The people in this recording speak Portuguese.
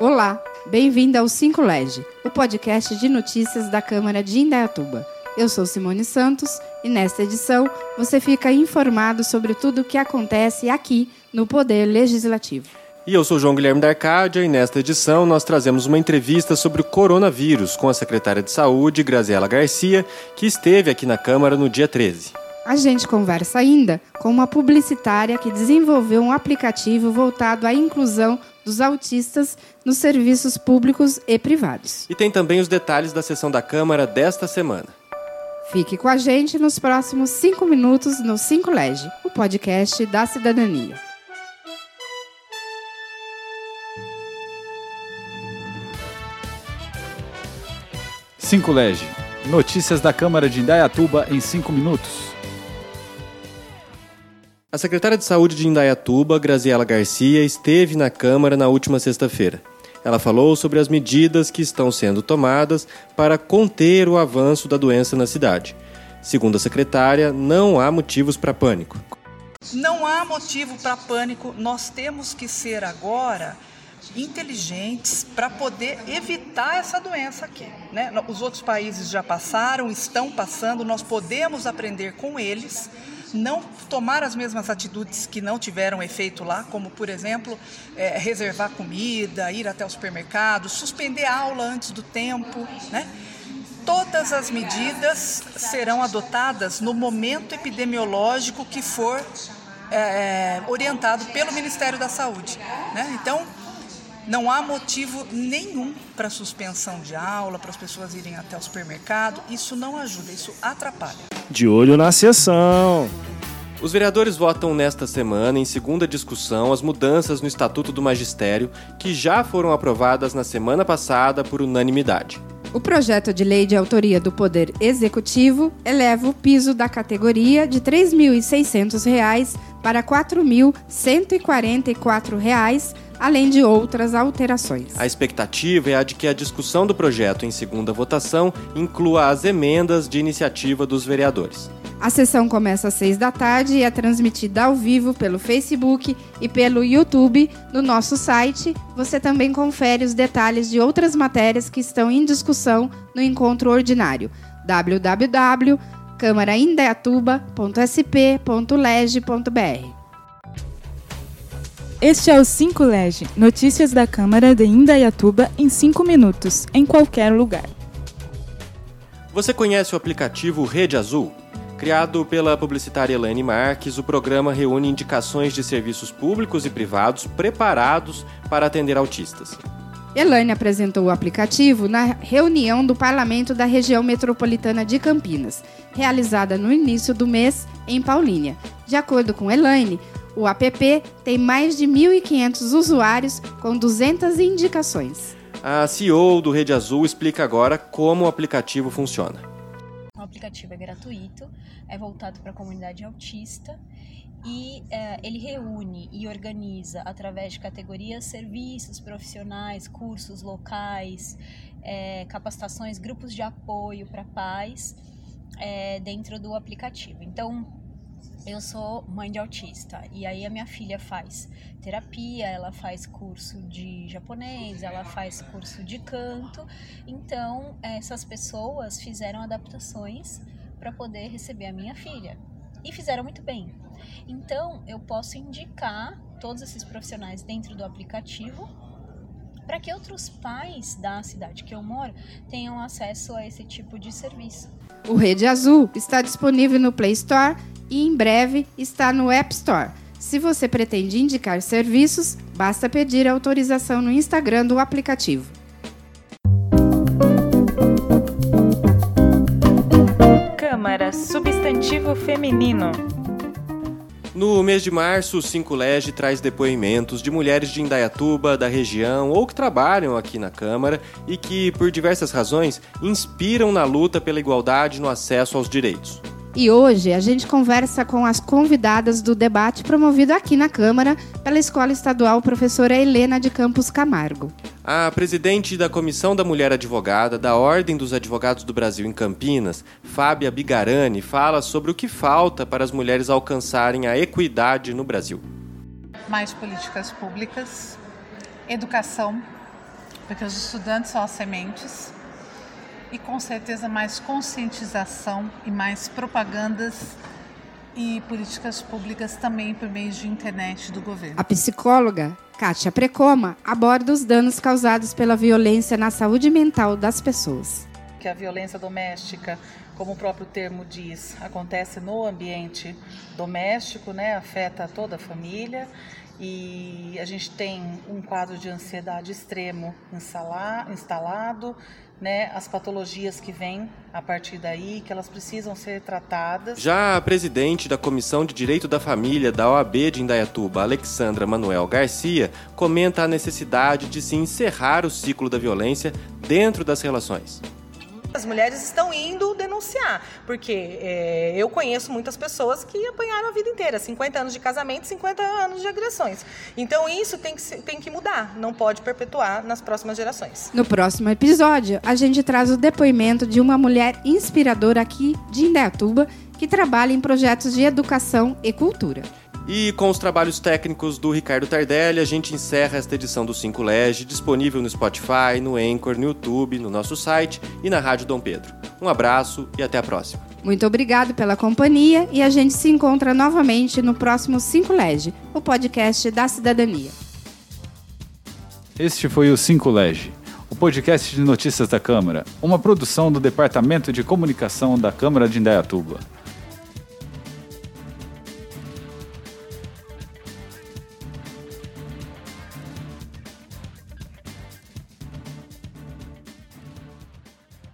Olá, bem-vindo ao 5 Lege, o podcast de notícias da Câmara de Indaiatuba. Eu sou Simone Santos e nesta edição você fica informado sobre tudo o que acontece aqui no Poder Legislativo. E eu sou João Guilherme da Arcádia e nesta edição nós trazemos uma entrevista sobre o coronavírus com a secretária de Saúde, Graziela Garcia, que esteve aqui na Câmara no dia 13. A gente conversa ainda com uma publicitária que desenvolveu um aplicativo voltado à inclusão dos autistas nos serviços públicos e privados. E tem também os detalhes da sessão da Câmara desta semana. Fique com a gente nos próximos cinco minutos no Cinco Lege, o podcast da cidadania. Cinco Lege. Notícias da Câmara de Indaiatuba em cinco minutos. A secretária de Saúde de Indaiatuba, Graziela Garcia, esteve na Câmara na última sexta-feira. Ela falou sobre as medidas que estão sendo tomadas para conter o avanço da doença na cidade. Segundo a secretária, não há motivos para pânico. Não há motivo para pânico. Nós temos que ser agora inteligentes para poder evitar essa doença aqui. Né? Os outros países já passaram, estão passando, nós podemos aprender com eles não tomar as mesmas atitudes que não tiveram efeito lá, como, por exemplo, é, reservar comida, ir até o supermercado, suspender a aula antes do tempo, né? Todas as medidas serão adotadas no momento epidemiológico que for é, orientado pelo Ministério da Saúde. Né? Então, não há motivo nenhum para suspensão de aula, para as pessoas irem até o supermercado. Isso não ajuda, isso atrapalha. De olho na sessão. Os vereadores votam nesta semana, em segunda discussão, as mudanças no Estatuto do Magistério, que já foram aprovadas na semana passada por unanimidade. O projeto de lei de autoria do Poder Executivo eleva o piso da categoria de R$ 3.600 para R$ 4.144 além de outras alterações. A expectativa é a de que a discussão do projeto em segunda votação inclua as emendas de iniciativa dos vereadores. A sessão começa às seis da tarde e é transmitida ao vivo pelo Facebook e pelo YouTube no nosso site. Você também confere os detalhes de outras matérias que estão em discussão no encontro ordinário www.câmaraindaiatuba.sp.lege.br. Este é o 5 Lege, notícias da Câmara de Indaiatuba em 5 minutos, em qualquer lugar. Você conhece o aplicativo Rede Azul? Criado pela publicitária Elaine Marques, o programa reúne indicações de serviços públicos e privados preparados para atender autistas. Elaine apresentou o aplicativo na reunião do Parlamento da Região Metropolitana de Campinas, realizada no início do mês em Paulínia. De acordo com Elaine, o app tem mais de 1.500 usuários com 200 indicações. A CEO do Rede Azul explica agora como o aplicativo funciona. Aplicativo é gratuito, é voltado para a comunidade autista e é, ele reúne e organiza através de categorias serviços profissionais, cursos locais, é, capacitações, grupos de apoio para pais é, dentro do aplicativo. Então, eu sou mãe de autista e aí a minha filha faz terapia, ela faz curso de japonês, ela faz curso de canto. Então, essas pessoas fizeram adaptações para poder receber a minha filha e fizeram muito bem. Então, eu posso indicar todos esses profissionais dentro do aplicativo para que outros pais da cidade que eu moro tenham acesso a esse tipo de serviço. O Rede Azul está disponível no Play Store e em breve está no App Store. Se você pretende indicar serviços, basta pedir autorização no Instagram do aplicativo. Câmara Substantivo Feminino. No mês de março, o 5 Lege traz depoimentos de mulheres de Indaiatuba, da região ou que trabalham aqui na Câmara e que, por diversas razões, inspiram na luta pela igualdade no acesso aos direitos. E hoje a gente conversa com as convidadas do debate promovido aqui na Câmara pela Escola Estadual Professora Helena de Campos Camargo. A presidente da Comissão da Mulher Advogada da Ordem dos Advogados do Brasil em Campinas, Fábia Bigarani, fala sobre o que falta para as mulheres alcançarem a equidade no Brasil. Mais políticas públicas, educação, porque os estudantes são as sementes e com certeza mais conscientização e mais propagandas e políticas públicas também por meio de internet do governo. A psicóloga Kátia Precoma aborda os danos causados pela violência na saúde mental das pessoas. Que a violência doméstica, como o próprio termo diz, acontece no ambiente doméstico, né, afeta toda a família e a gente tem um quadro de ansiedade extremo instalado, né, as patologias que vêm a partir daí, que elas precisam ser tratadas. Já a presidente da Comissão de Direito da Família da OAB de Indaiatuba, Alexandra Manuel Garcia, comenta a necessidade de se encerrar o ciclo da violência dentro das relações. As mulheres estão indo denunciar, porque é, eu conheço muitas pessoas que apanharam a vida inteira, 50 anos de casamento, 50 anos de agressões. Então isso tem que, tem que mudar, não pode perpetuar nas próximas gerações. No próximo episódio, a gente traz o depoimento de uma mulher inspiradora aqui de Indaiatuba que trabalha em projetos de educação e cultura. E com os trabalhos técnicos do Ricardo Tardelli, a gente encerra esta edição do 5 Lege, disponível no Spotify, no Anchor, no YouTube, no nosso site e na Rádio Dom Pedro. Um abraço e até a próxima. Muito obrigado pela companhia e a gente se encontra novamente no próximo 5 Lege, o podcast da cidadania. Este foi o 5 Lege, o podcast de notícias da Câmara, uma produção do Departamento de Comunicação da Câmara de Indaiatuba.